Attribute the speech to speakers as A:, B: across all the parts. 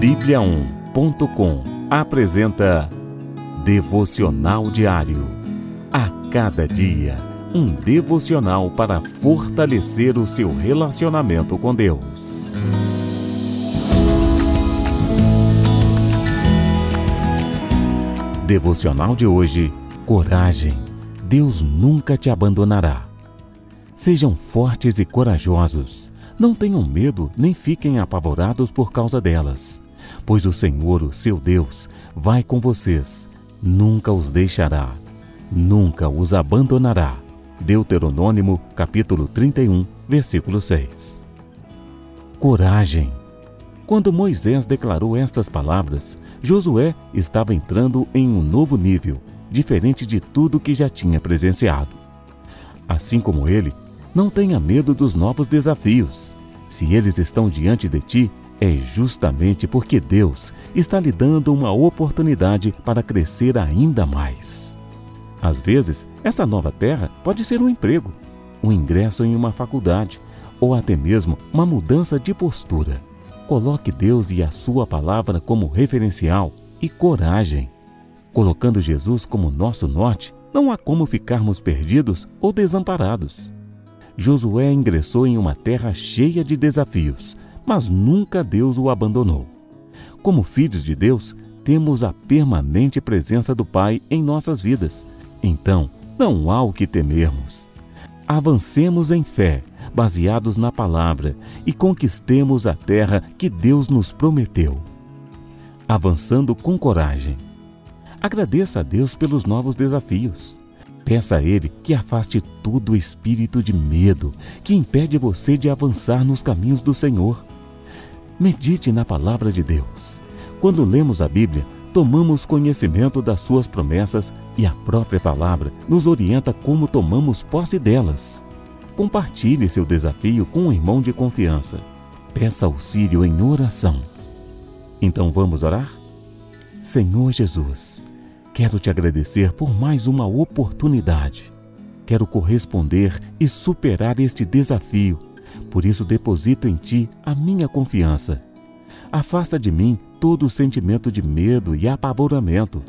A: Bíblia1.com apresenta Devocional Diário. A cada dia, um devocional para fortalecer o seu relacionamento com Deus. Devocional de hoje: Coragem. Deus nunca te abandonará. Sejam fortes e corajosos não tenham medo nem fiquem apavorados por causa delas, pois o Senhor, o seu Deus, vai com vocês, nunca os deixará, nunca os abandonará. Deuteronômio, capítulo 31, versículo 6. Coragem. Quando Moisés declarou estas palavras, Josué estava entrando em um novo nível, diferente de tudo que já tinha presenciado. Assim como ele, não tenha medo dos novos desafios. Se eles estão diante de ti, é justamente porque Deus está lhe dando uma oportunidade para crescer ainda mais. Às vezes, essa nova terra pode ser um emprego, um ingresso em uma faculdade ou até mesmo uma mudança de postura. Coloque Deus e a Sua palavra como referencial e coragem. Colocando Jesus como nosso norte, não há como ficarmos perdidos ou desamparados. Josué ingressou em uma terra cheia de desafios, mas nunca Deus o abandonou. Como filhos de Deus, temos a permanente presença do Pai em nossas vidas. Então, não há o que temermos. Avancemos em fé, baseados na palavra, e conquistemos a terra que Deus nos prometeu. Avançando com coragem. Agradeça a Deus pelos novos desafios. Peça a Ele que afaste todo o espírito de medo que impede você de avançar nos caminhos do Senhor. Medite na palavra de Deus. Quando lemos a Bíblia, tomamos conhecimento das suas promessas e a própria palavra nos orienta como tomamos posse delas. Compartilhe seu desafio com um irmão de confiança. Peça auxílio em oração. Então vamos orar? Senhor Jesus, Quero te agradecer por mais uma oportunidade. Quero corresponder e superar este desafio. Por isso deposito em ti a minha confiança. Afasta de mim todo o sentimento de medo e apavoramento.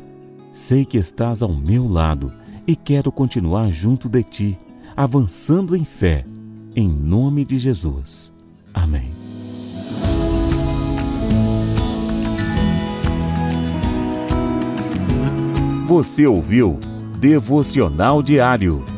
A: Sei que estás ao meu lado e quero continuar junto de ti, avançando em fé. Em nome de Jesus. Amém. Você ouviu Devocional Diário.